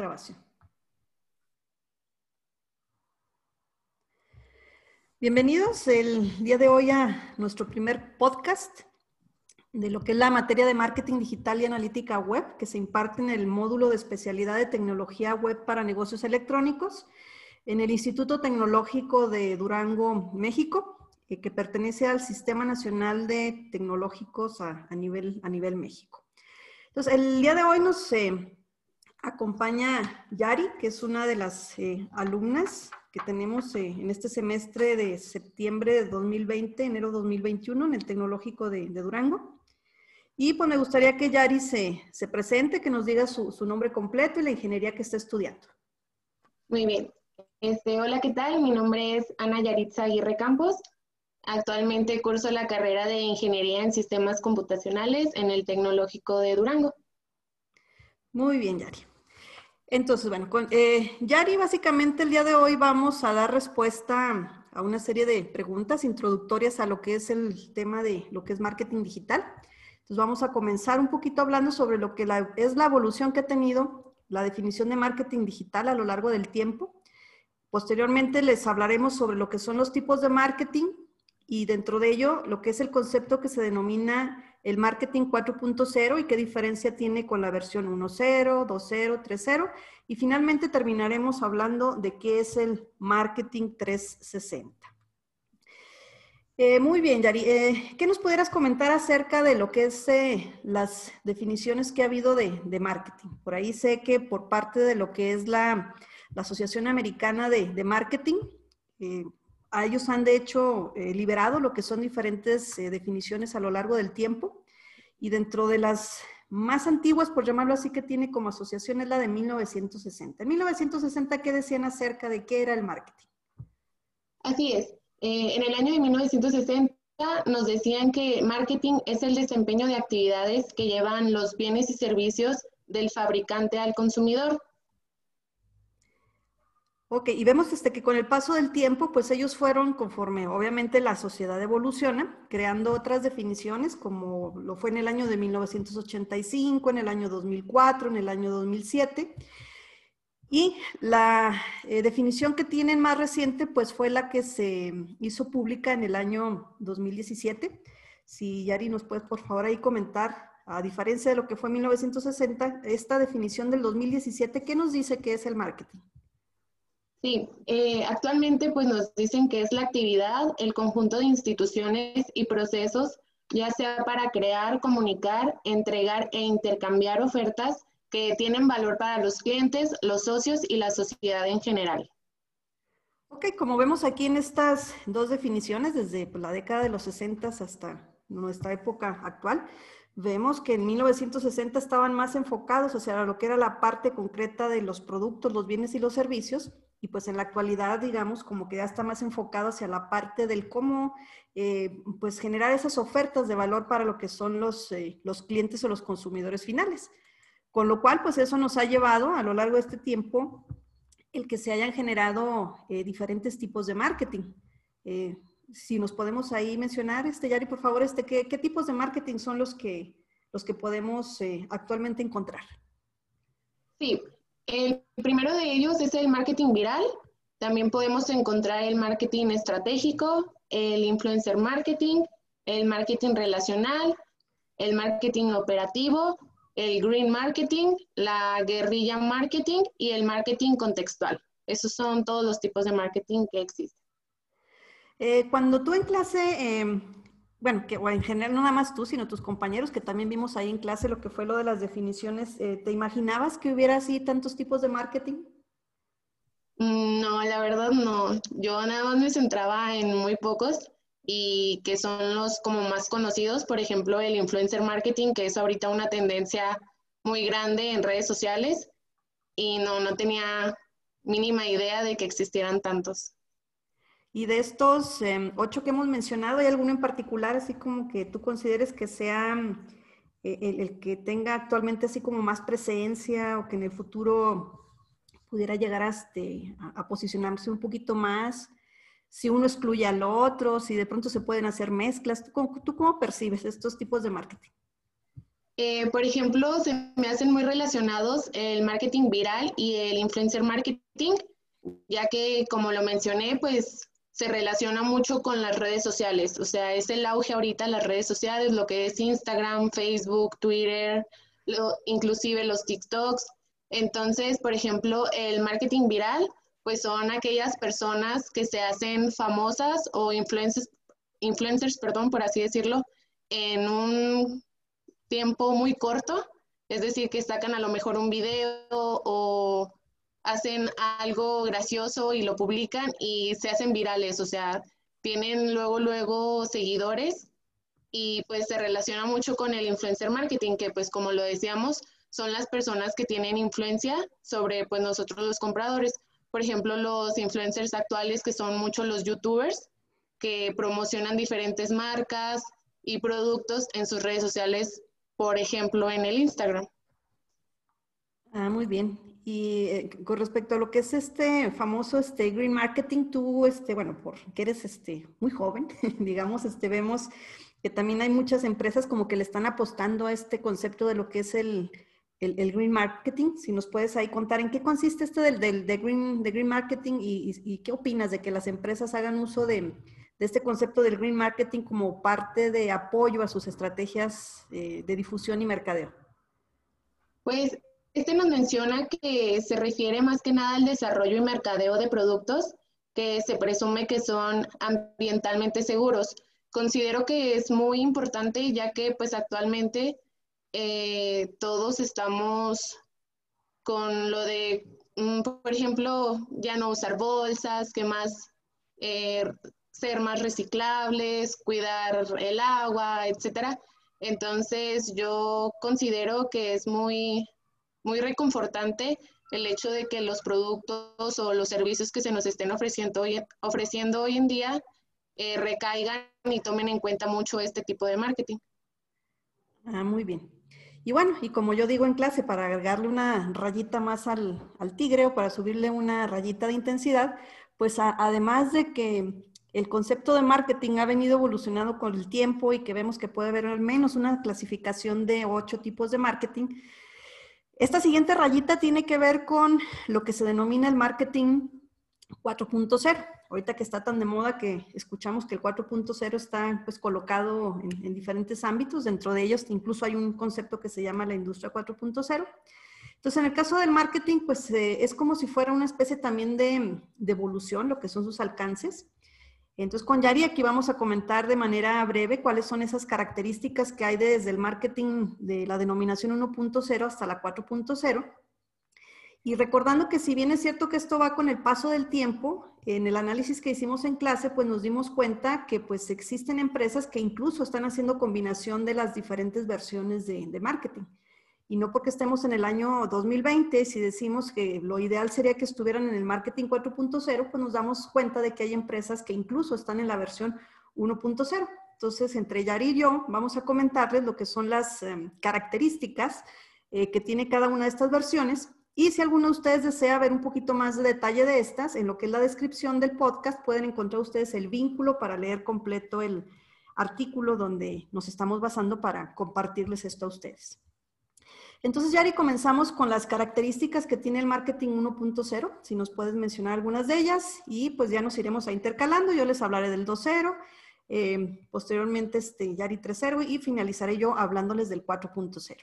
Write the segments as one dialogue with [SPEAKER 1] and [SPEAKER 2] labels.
[SPEAKER 1] grabación. Bienvenidos el día de hoy a nuestro primer podcast de lo que es la materia de marketing digital y analítica web que se imparte en el módulo de especialidad de tecnología web para negocios electrónicos en el Instituto Tecnológico de Durango, México, eh, que pertenece al Sistema Nacional de Tecnológicos a, nivel, a nivel México. Entonces, el día de hoy nos eh, acompaña Yari, que es una de las eh, alumnas que tenemos en este semestre de septiembre de 2020, enero 2021, en el Tecnológico de, Durango. Y pues me gustaría que Yari se, se presente, que nos diga su, su nombre completo y la ingeniería que está estudiando.
[SPEAKER 2] Muy bien. Este, hola, ¿qué tal? Mi nombre es Ana Yaritza Aguirre Campos. Actualmente curso la carrera de Ingeniería en Sistemas Computacionales en el Tecnológico de Durango.
[SPEAKER 1] Muy bien, Yari. Entonces, bueno, con, eh, Yari, básicamente el día de hoy vamos a dar respuesta a una serie de preguntas introductorias a lo que es el tema de lo que es marketing digital. Entonces, vamos a comenzar un poquito hablando sobre lo que es la evolución que ha tenido la definición de marketing digital a lo largo del tiempo Posteriormente les hablaremos sobre lo que son los tipos de marketing y dentro de ello lo que es el concepto que se denomina el marketing 4.0 y qué diferencia tiene con la versión 1.0, 2.0, 3.0 y finalmente terminaremos hablando de qué es el marketing 360. Eh, muy bien, Yari. Eh, ¿Qué nos pudieras comentar acerca de lo que es eh, las definiciones que ha habido de, marketing? Por ahí sé que por parte de lo que es la la Asociación Americana de, Marketing. Eh, a ellos han de hecho eh, liberado lo que son diferentes eh, definiciones a lo largo del tiempo y dentro de las más antiguas, por llamarlo así, que tiene como asociación es la de 1960. En 1960, ¿qué decían acerca de qué era el marketing?
[SPEAKER 2] Así es. en el año de 1960 nos decían que marketing es el desempeño de actividades que llevan los bienes y servicios del fabricante al consumidor.
[SPEAKER 1] Ok, y vemos este, que con el paso del tiempo, pues ellos fueron, conforme obviamente la sociedad evoluciona, creando otras definiciones, como lo fue en el año de 1985, en el año 2004, en el año 2007. Y la eh, definición que tienen más reciente, pues fue la que se hizo pública en el año 2017. Si Yari nos puede por favor ahí comentar, a diferencia de lo que fue 1960, esta definición del 2017, ¿qué nos dice que es el marketing?
[SPEAKER 2] Sí, eh, actualmente pues nos dicen que es la actividad, el conjunto de instituciones y procesos, ya sea para crear, comunicar, entregar e intercambiar ofertas que tienen valor para los clientes, los socios y la sociedad en general.
[SPEAKER 1] Ok, como vemos aquí en estas dos definiciones, desde pues, la década de los 60 hasta nuestra época actual, vemos que en 1960 estaban más enfocados hacia lo que era la parte concreta de los productos, los bienes y los servicios, y pues en la actualidad, digamos, como que ya está más enfocado hacia la parte del cómo, eh, pues generar esas ofertas de valor para lo que son los, eh, los clientes o los consumidores finales. Con lo cual, pues eso nos ha llevado a lo largo de este tiempo el que se hayan generado eh, diferentes tipos de marketing. si nos podemos ahí mencionar, este, Yari, por favor, este, ¿qué, qué tipos de marketing son los que, los que podemos actualmente encontrar?
[SPEAKER 2] Sí, el primero de ellos es el marketing viral. También podemos encontrar el marketing estratégico, el influencer marketing, el marketing relacional, el marketing operativo, el green marketing, la guerrilla marketing y el marketing contextual. Esos son todos los tipos de marketing que existen.
[SPEAKER 1] Eh, cuando tú en clase em, bueno, que en general no nada más tú, sino tus compañeros, que también vimos ahí en clase lo que fue lo de las definiciones, eh, ¿te imaginabas que hubiera así tantos tipos de marketing?
[SPEAKER 2] Mm, no, la verdad no. Yo nada más me centraba en muy pocos y que son los como más conocidos, por ejemplo, el influencer marketing, que es ahorita una tendencia muy grande en redes sociales y no, no tenía mínima idea de que existieran tantos.
[SPEAKER 1] Y de estos em, ocho que hemos mencionado, ¿hay alguno en particular así como que tú consideres que sea eh, el, que tenga actualmente así como más presencia o que en el futuro pudiera llegar este, a, posicionarse un poquito más? Si uno excluye al otro, si de pronto se pueden hacer mezclas, ¿tú, cómo percibes estos tipos de marketing?
[SPEAKER 2] Eh, por ejemplo, se me hacen muy relacionados el marketing viral y el influencer marketing, ya que, como lo mencioné, pues se relaciona mucho con las redes sociales. O sea, es el auge ahorita las redes sociales, lo que es Instagram, Facebook, Twitter, inclusive los TikToks. Entonces, por ejemplo, el marketing viral, pues son aquellas personas que se hacen famosas o influencers, influencers, perdón, por así decirlo, en un tiempo muy corto. Es decir, que sacan a lo mejor un video o hacen algo gracioso y lo publican y se hacen virales, o sea, tienen luego, luego seguidores y pues se relaciona mucho con el influencer marketing, que pues como lo decíamos, son las personas que tienen influencia sobre pues nosotros los compradores. Por ejemplo, los influencers actuales que son muchos los youtubers que promocionan diferentes marcas y productos en sus redes sociales, por ejemplo, en el Instagram.
[SPEAKER 1] Ah, muy bien. Y eh, con respecto a lo que es este famoso este green marketing, tú, este, bueno, porque eres este, muy joven, digamos, este, vemos que también hay muchas empresas como que le están apostando a este concepto de lo que es el, el, green marketing. Si nos puedes ahí contar en qué consiste esto del, del de green, de green marketing y, y, qué opinas de que las empresas hagan uso de, de, este concepto del green marketing como parte de apoyo a sus estrategias eh, de difusión y mercadeo.
[SPEAKER 2] Pues este nos menciona que se refiere más que nada al desarrollo y mercadeo de productos que se presume que son ambientalmente seguros. Considero que es muy importante ya que pues actualmente eh, todos estamos con lo de, mm, por ejemplo, ya no usar bolsas, que más eh, ser más reciclables, cuidar el agua, etcétera. Entonces yo considero que es muy muy reconfortante el hecho de que los productos o los servicios que se nos estén ofreciendo hoy, ofreciendo hoy en día eh, recaigan y tomen en cuenta mucho este tipo de marketing.
[SPEAKER 1] Ah, muy bien. Y bueno, y como yo digo en clase, para agregarle una rayita más al, tigre o para subirle una rayita de intensidad, pues además de que el concepto de marketing ha venido evolucionando con el tiempo y que vemos que puede haber al menos una clasificación de ocho tipos de marketing, esta siguiente rayita tiene que ver con lo que se denomina el marketing 4.0. Ahorita que está tan de moda que escuchamos que el 4.0 está pues colocado en, diferentes ámbitos, dentro de ellos incluso hay un concepto que se llama la industria 4.0. Entonces, en el caso del marketing, pues eh, es como si fuera una especie también de, de evolución, lo que son sus alcances. Entonces, con Yari aquí vamos a comentar de manera breve cuáles son esas características que hay desde el marketing de la denominación 1.0 hasta la 4.0. Y recordando que si bien es cierto que esto va con el paso del tiempo, en el análisis que hicimos en clase, pues nos dimos cuenta que pues existen empresas que incluso están haciendo combinación de las diferentes versiones de, de marketing y no porque estemos en el año 2020, si decimos que lo ideal sería que estuvieran en el marketing 4.0, pues nos damos cuenta de que hay empresas que incluso están en la versión 1.0. Entonces, entre Yari y yo vamos a comentarles lo que son las em, características eh, que tiene cada una de estas versiones. Y si alguno de ustedes desea ver un poquito más de detalle de estas, en lo que es la descripción del podcast, pueden encontrar ustedes el vínculo para leer completo el artículo donde nos estamos basando para compartirles esto a ustedes. Entonces, Yari, comenzamos con las características que tiene el marketing 1.0, si nos puedes mencionar algunas de ellas, y pues ya nos iremos a intercalando. Yo les hablaré del 2.0, eh, posteriormente este, Yari 3.0 y finalizaré yo hablándoles del 4.0.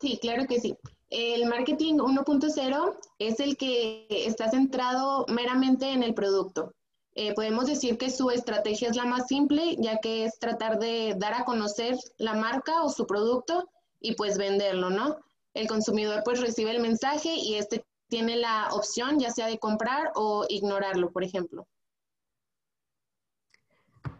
[SPEAKER 2] Sí, claro que sí. El marketing 1.0 es el que está centrado meramente en el producto. Eh, podemos decir que su estrategia es la más simple, ya que es tratar de dar a conocer la marca o su producto y pues venderlo, ¿no? El consumidor pues recibe el mensaje y este tiene la opción ya sea de comprar o ignorarlo, por ejemplo.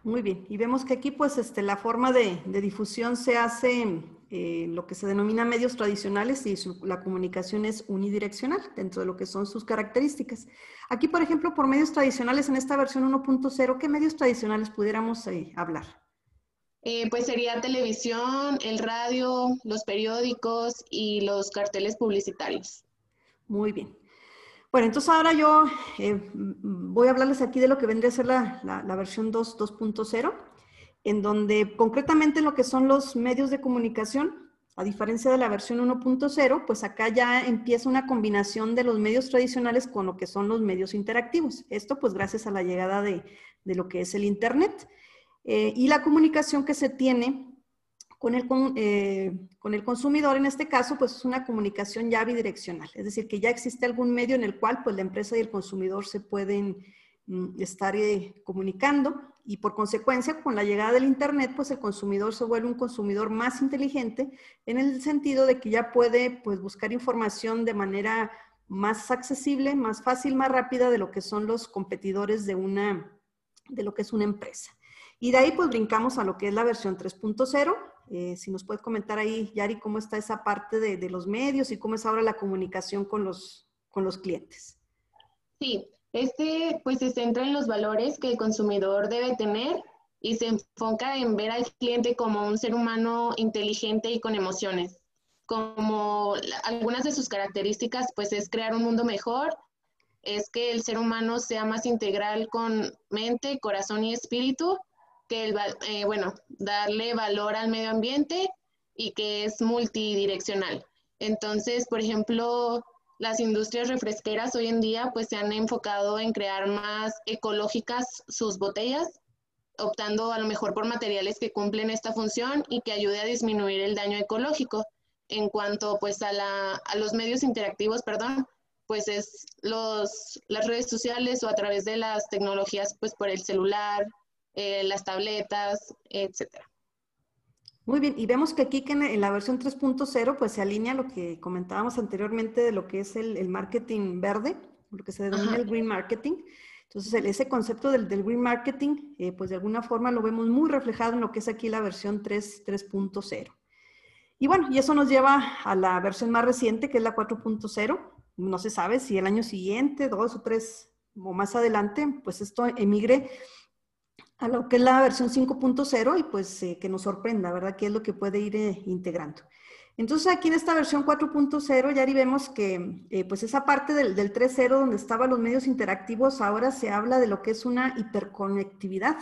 [SPEAKER 1] Muy bien, y vemos que aquí pues este, la forma de, difusión se hace eh, lo que se denomina medios tradicionales y la comunicación es unidireccional dentro de lo que son sus características. Aquí, por ejemplo, por medios tradicionales en esta versión 1.0, ¿qué medios tradicionales pudiéramos eh, hablar?
[SPEAKER 2] Eh, pues sería televisión, el radio, los periódicos y los carteles publicitarios.
[SPEAKER 1] Muy bien. Bueno, entonces ahora yo eh, voy a hablarles aquí de lo que vendría a ser la, versión 2.0. en donde concretamente lo que son los medios de comunicación, a diferencia de la versión 1.0, pues acá ya empieza una combinación de los medios tradicionales con lo que son los medios interactivos. Esto pues gracias a la llegada de, lo que es el Internet. Eh, y la comunicación que se tiene con el, eh, con el consumidor en este caso, pues es una comunicación ya bidireccional. Es decir, que ya existe algún medio en el cual pues la empresa y el consumidor se pueden mm, estar eh, comunicando y por consecuencia, con la llegada del Internet, pues el consumidor se vuelve un consumidor más inteligente en el sentido de que ya puede pues, buscar información de manera más accesible, más fácil, más rápida de lo que son los competidores de, una, de lo que es una empresa. Y de ahí pues brincamos a lo que es la versión 3.0. Eh, si nos puedes comentar ahí, Yari, cómo está esa parte de, de, los medios y cómo es ahora la comunicación con los, con los clientes.
[SPEAKER 2] Sí, este pues se centra en los valores que el consumidor debe tener y se enfoca en ver al cliente como un ser humano inteligente y con emociones. Como algunas de sus características pues es crear un mundo mejor, es que el ser humano sea más integral con mente, corazón y espíritu, que el, eh, bueno, darle valor al medio ambiente y que es multidireccional. Entonces, por ejemplo, las industrias refresqueras hoy en día pues se han enfocado en crear más ecológicas sus botellas, optando a lo mejor por materiales que cumplen esta función y que ayude a disminuir el daño ecológico. En cuanto pues a, la, a los medios interactivos, perdón, pues es los, las redes sociales o a través de las tecnologías pues por el celular, eh, las tabletas, etcétera.
[SPEAKER 1] Muy bien, y vemos que aquí que en, la versión 3.0 pues se alinea lo que comentábamos anteriormente de lo que es el, marketing verde, lo que se denomina el green marketing. Entonces, ese concepto del, green marketing, eh, pues de alguna forma lo vemos muy reflejado en lo que es aquí la versión 3.0. Y bueno, y eso nos lleva a la versión más reciente, que es la 4.0. No se sabe si el año siguiente, dos o tres o más adelante, pues esto emigre a lo que es la versión 5.0 y pues eh, que nos sorprenda, ¿verdad? ¿Qué es lo que puede ir eh, integrando? Entonces aquí en esta versión 4.0 ya vemos que eh, pues esa parte del, del 3.0 donde estaban los medios interactivos, ahora se habla de lo que es una hiperconectividad.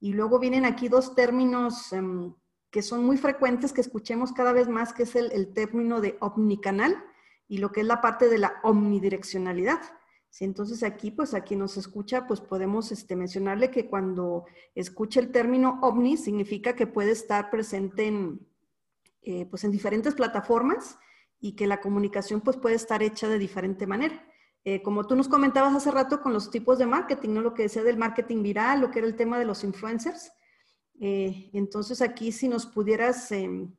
[SPEAKER 1] Y luego vienen aquí dos términos em, que son muy frecuentes, que escuchemos cada vez más, que es el, el término de omnicanal y lo que es la parte de la omnidireccionalidad entonces aquí, pues a quien nos escucha, pues podemos este, mencionarle que cuando escucha el término ovni, significa que puede estar presente en, eh, pues en diferentes plataformas y que la comunicación pues puede estar hecha de diferente manera. Eh, como tú nos comentabas hace rato con los tipos de marketing, ¿no? Lo que decía del marketing viral, lo que era el tema de los influencers. Eh, entonces aquí si nos pudieras em,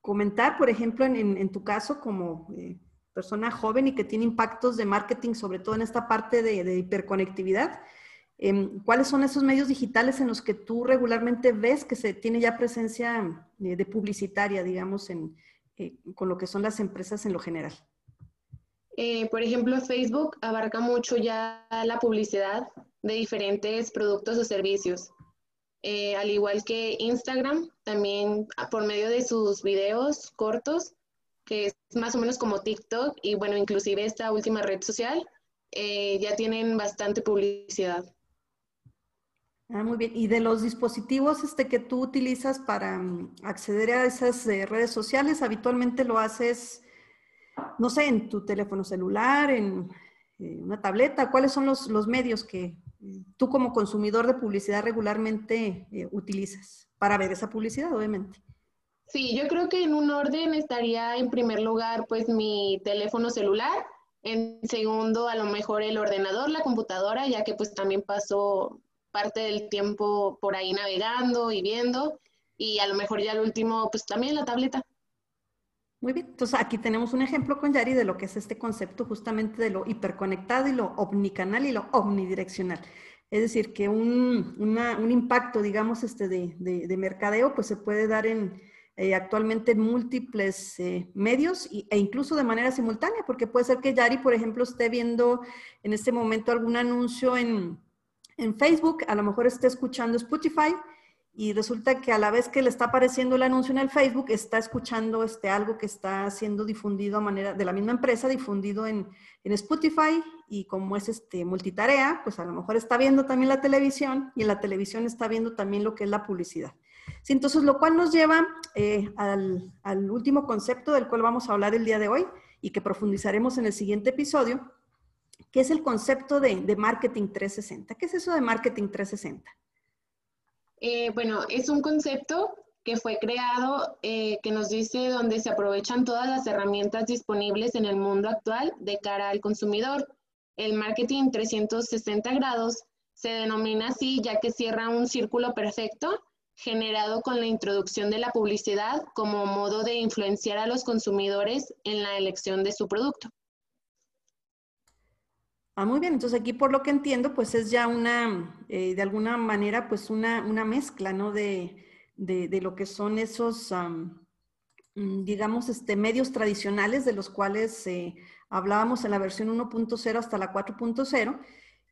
[SPEAKER 1] comentar, por ejemplo, en, en tu caso, como persona joven y que tiene impactos de marketing, sobre todo en esta parte de, hiperconectividad. Em, ¿Cuáles son esos medios digitales en los que tú regularmente ves que se tiene ya presencia eh, de publicitaria, digamos, eh, con lo que son las empresas en lo general?
[SPEAKER 2] Eh, por ejemplo, Facebook abarca mucho ya la publicidad de diferentes productos o servicios. al igual que Instagram, también por medio de sus videos cortos, que es más o menos como TikTok y bueno, inclusive esta última red social, eh, ya tienen bastante publicidad.
[SPEAKER 1] Ah, muy bien. ¿Y de los dispositivos este, que tú utilizas para mm, acceder a esas eh, redes sociales, habitualmente lo haces, no sé, en tu teléfono celular, en eh, una tableta? ¿Cuáles son los, los, medios que tú como consumidor de publicidad regularmente utilizas para ver esa publicidad, obviamente?
[SPEAKER 2] Sí, yo creo que en un orden estaría en primer lugar pues mi teléfono celular, en segundo a lo mejor el ordenador, la computadora, ya que pues también paso parte del tiempo por ahí navegando y viendo, y a lo mejor ya el último pues también la tableta.
[SPEAKER 1] Muy bien, entonces aquí tenemos un ejemplo con Yari de lo que es este concepto justamente de lo hiperconectado y lo omnicanal y lo omnidireccional. Es decir, que un, un impacto, digamos, este de, de, de mercadeo, pues se puede dar en, eh, actualmente en múltiples eh, medios e incluso de manera simultánea, porque puede ser que Yari, por ejemplo, esté viendo en este momento algún anuncio en, en Facebook, a lo mejor esté escuchando Spotify y resulta que a la vez que le está apareciendo el anuncio en el Facebook, está escuchando este, algo que está siendo difundido a manera de la misma empresa, difundido en, en Spotify y como es este multitarea, pues a lo mejor está viendo también la televisión y en la televisión está viendo también lo que es la publicidad. Sí, entonces, lo cual nos lleva eh, al, último concepto del cual vamos a hablar el día de hoy y que profundizaremos en el siguiente episodio, que es el concepto de, de marketing 360. ¿Qué es eso de marketing 360?
[SPEAKER 2] Eh, bueno, es un concepto que fue creado eh, que nos dice dónde se aprovechan todas las herramientas disponibles en el mundo actual de cara al consumidor. El marketing 360 grados se denomina así ya que cierra un círculo perfecto generado con la introducción de la publicidad como modo de influenciar a los consumidores en la elección de su producto.
[SPEAKER 1] Ah, muy bien, entonces aquí por lo que entiendo, pues es ya una, eh, de alguna manera, pues una, una mezcla, ¿no? De, de, de, lo que son esos, digamos, este, medios tradicionales de los cuales eh, hablábamos en la versión 1.0 hasta la 4.0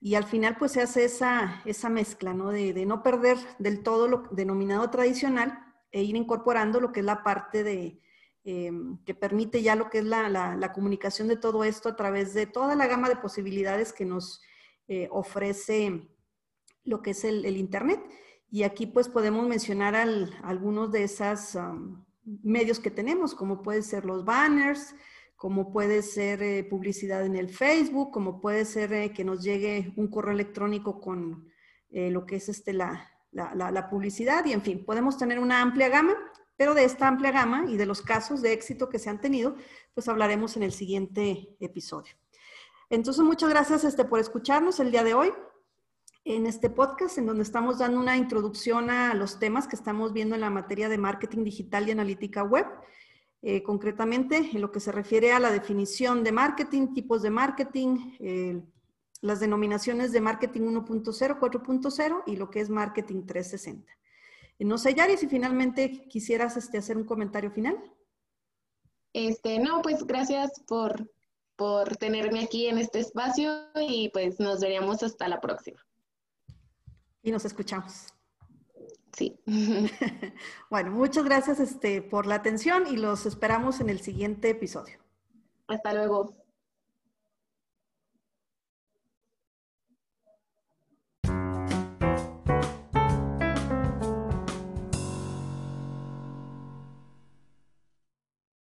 [SPEAKER 1] y al final pues se hace esa, esa mezcla, ¿no? De, de, no perder del todo lo denominado tradicional e ir incorporando lo que es la parte de, eh, que permite ya lo que es la, la, la, comunicación de todo esto a través de toda la gama de posibilidades que nos eh, ofrece lo que es el, el, Internet. Y aquí pues podemos mencionar al, algunos de esos um, medios que tenemos, como pueden ser los banners, como puede ser eh, publicidad en el Facebook, como puede ser eh, que nos llegue un correo electrónico con eh, lo que es este, la, la, la, la, publicidad y en fin, podemos tener una amplia gama, pero de esta amplia gama y de los casos de éxito que se han tenido, pues hablaremos en el siguiente episodio. Entonces, muchas gracias este, por escucharnos el día de hoy en este podcast, en donde estamos dando una introducción a los temas que estamos viendo en la materia de marketing digital y analítica web. Eh, concretamente en lo que se refiere a la definición de marketing, tipos de marketing, eh, las denominaciones de marketing 1.0, 4.0 y lo que es marketing 360. Eh, no sé, Yari, si finalmente quisieras este, hacer un comentario final.
[SPEAKER 2] Este, no, pues gracias por, por tenerme aquí en este espacio y pues nos veríamos hasta la próxima.
[SPEAKER 1] Y nos escuchamos.
[SPEAKER 2] Sí.
[SPEAKER 1] bueno, muchas gracias este, por la atención y los esperamos en el siguiente episodio.
[SPEAKER 2] Hasta luego.